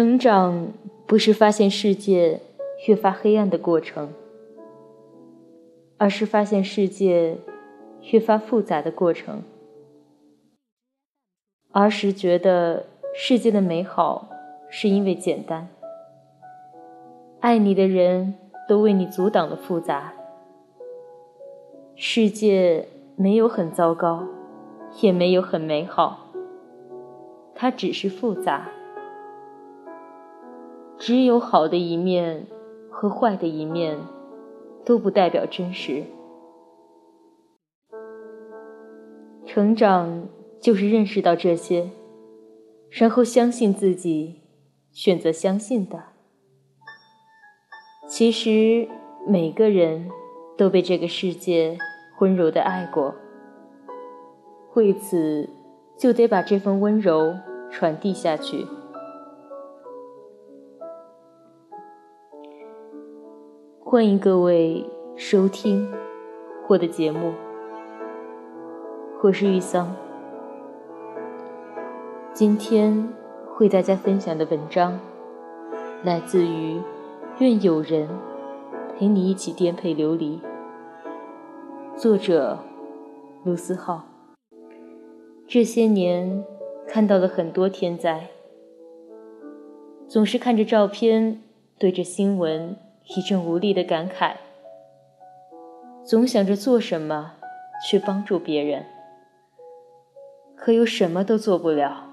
成长不是发现世界越发黑暗的过程，而是发现世界越发复杂的过程。儿时觉得世界的美好是因为简单，爱你的人都为你阻挡了复杂。世界没有很糟糕，也没有很美好，它只是复杂。只有好的一面和坏的一面，都不代表真实。成长就是认识到这些，然后相信自己，选择相信的。其实每个人都被这个世界温柔的爱过，为此就得把这份温柔传递下去。欢迎各位收听我的节目，我是玉桑。今天为大家分享的文章来自于《愿有人陪你一起颠沛流离》，作者卢思浩。这些年看到了很多天灾，总是看着照片，对着新闻。一阵无力的感慨，总想着做什么去帮助别人，可又什么都做不了。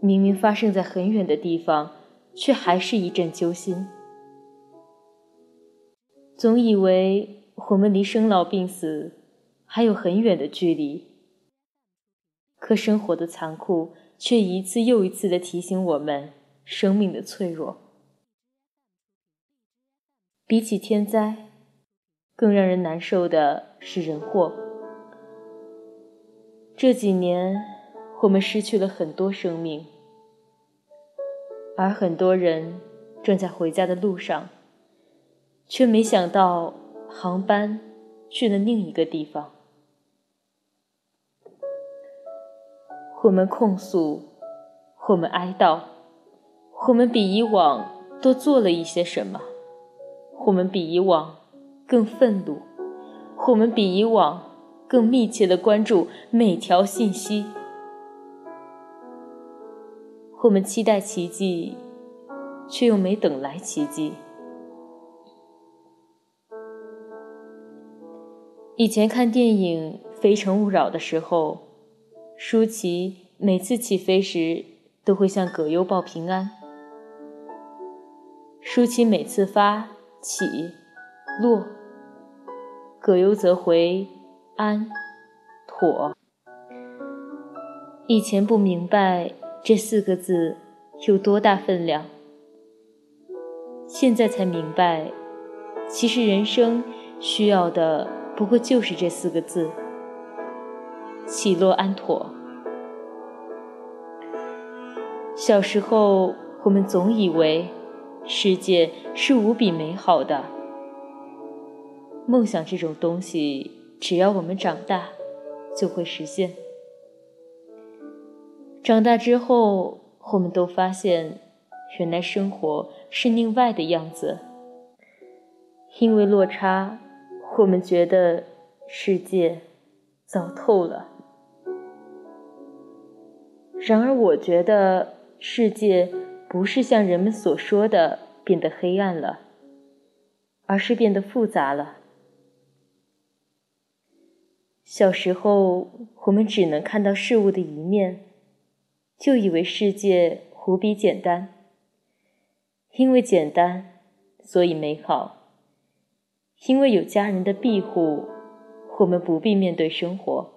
明明发生在很远的地方，却还是一阵揪心。总以为我们离生老病死还有很远的距离，可生活的残酷却一次又一次的提醒我们生命的脆弱。比起天灾，更让人难受的是人祸。这几年，我们失去了很多生命，而很多人正在回家的路上，却没想到航班去了另一个地方。我们控诉，我们哀悼，我们比以往多做了一些什么。我们比以往更愤怒，我们比以往更密切的关注每条信息。我们期待奇迹，却又没等来奇迹。以前看电影《非诚勿扰》的时候，舒淇每次起飞时都会向葛优报平安。舒淇每次发。起，落，葛优则回安，妥。以前不明白这四个字有多大分量，现在才明白，其实人生需要的不过就是这四个字：起落安妥。小时候，我们总以为。世界是无比美好的，梦想这种东西，只要我们长大，就会实现。长大之后，我们都发现，原来生活是另外的样子。因为落差，我们觉得世界糟透了。然而，我觉得世界。不是像人们所说的变得黑暗了，而是变得复杂了。小时候，我们只能看到事物的一面，就以为世界无比简单。因为简单，所以美好；因为有家人的庇护，我们不必面对生活。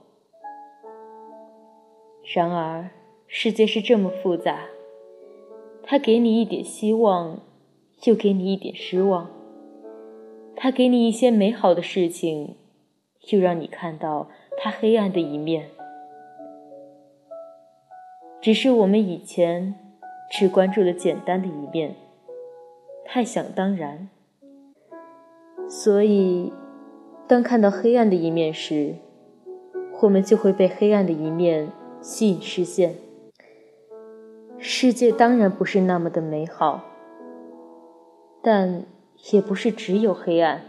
然而，世界是这么复杂。他给你一点希望，又给你一点失望；他给你一些美好的事情，又让你看到他黑暗的一面。只是我们以前只关注了简单的一面，太想当然，所以当看到黑暗的一面时，我们就会被黑暗的一面吸引视线。世界当然不是那么的美好，但也不是只有黑暗。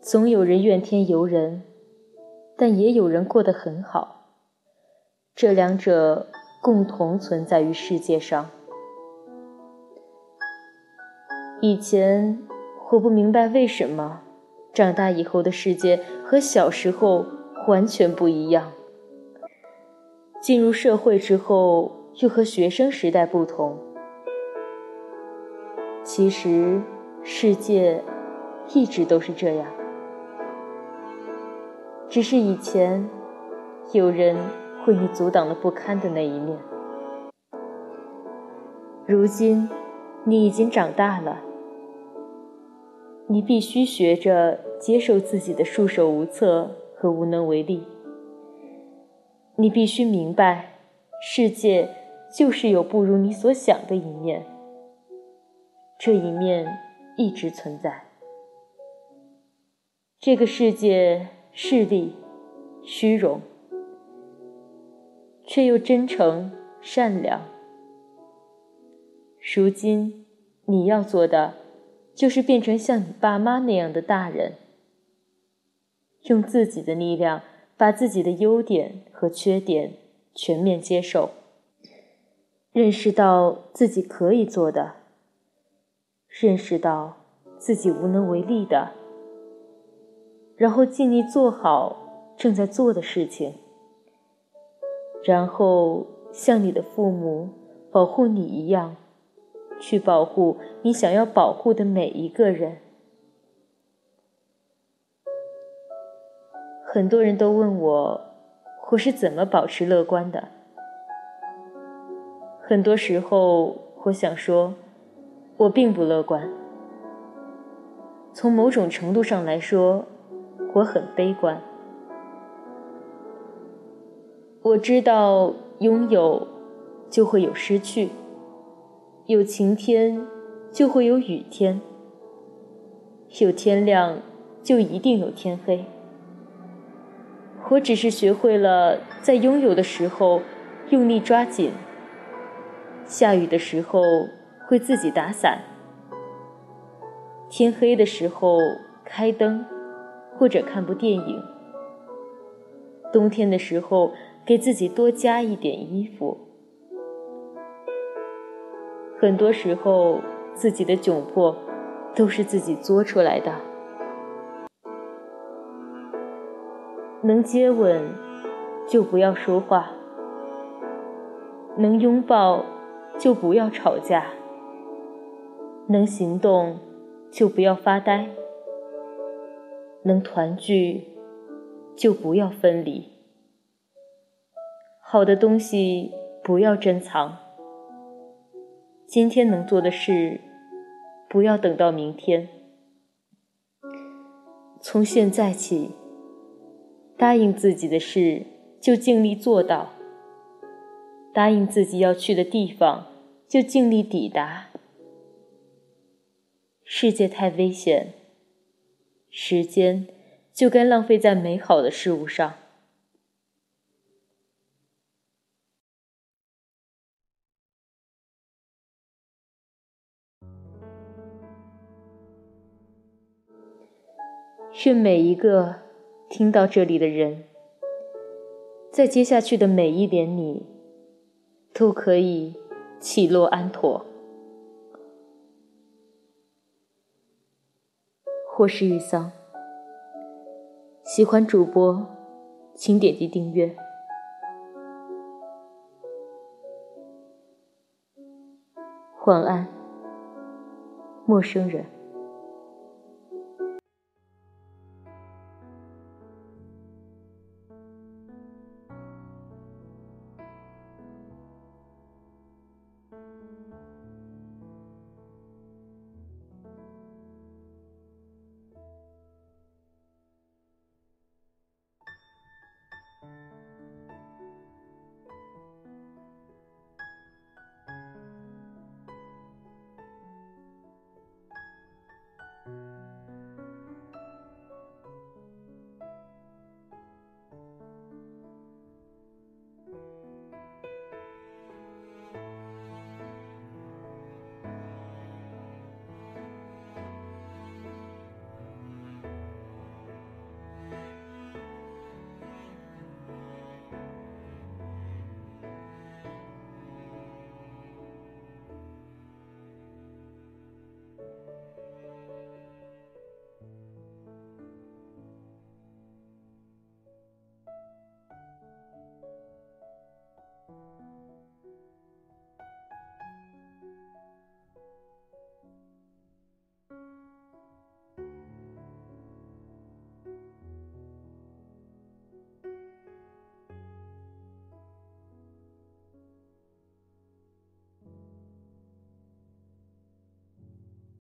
总有人怨天尤人，但也有人过得很好。这两者共同存在于世界上。以前我不明白为什么长大以后的世界和小时候完全不一样。进入社会之后，又和学生时代不同。其实，世界一直都是这样，只是以前有人为你阻挡了不堪的那一面。如今，你已经长大了，你必须学着接受自己的束手无策和无能为力。你必须明白，世界就是有不如你所想的一面，这一面一直存在。这个世界势利、虚荣，却又真诚、善良。如今，你要做的，就是变成像你爸妈那样的大人，用自己的力量。把自己的优点和缺点全面接受，认识到自己可以做的，认识到自己无能为力的，然后尽力做好正在做的事情，然后像你的父母保护你一样，去保护你想要保护的每一个人。很多人都问我，我是怎么保持乐观的？很多时候，我想说，我并不乐观。从某种程度上来说，我很悲观。我知道，拥有就会有失去，有晴天就会有雨天，有天亮就一定有天黑。我只是学会了在拥有的时候用力抓紧，下雨的时候会自己打伞，天黑的时候开灯或者看部电影，冬天的时候给自己多加一点衣服。很多时候自己的窘迫都是自己作出来的。能接吻就不要说话，能拥抱就不要吵架，能行动就不要发呆，能团聚就不要分离。好的东西不要珍藏，今天能做的事不要等到明天，从现在起。答应自己的事，就尽力做到；答应自己要去的地方，就尽力抵达。世界太危险，时间就该浪费在美好的事物上。愿每一个。听到这里的人，在接下去的每一年里，都可以起落安妥。或是玉桑，喜欢主播，请点击订阅。晚安，陌生人。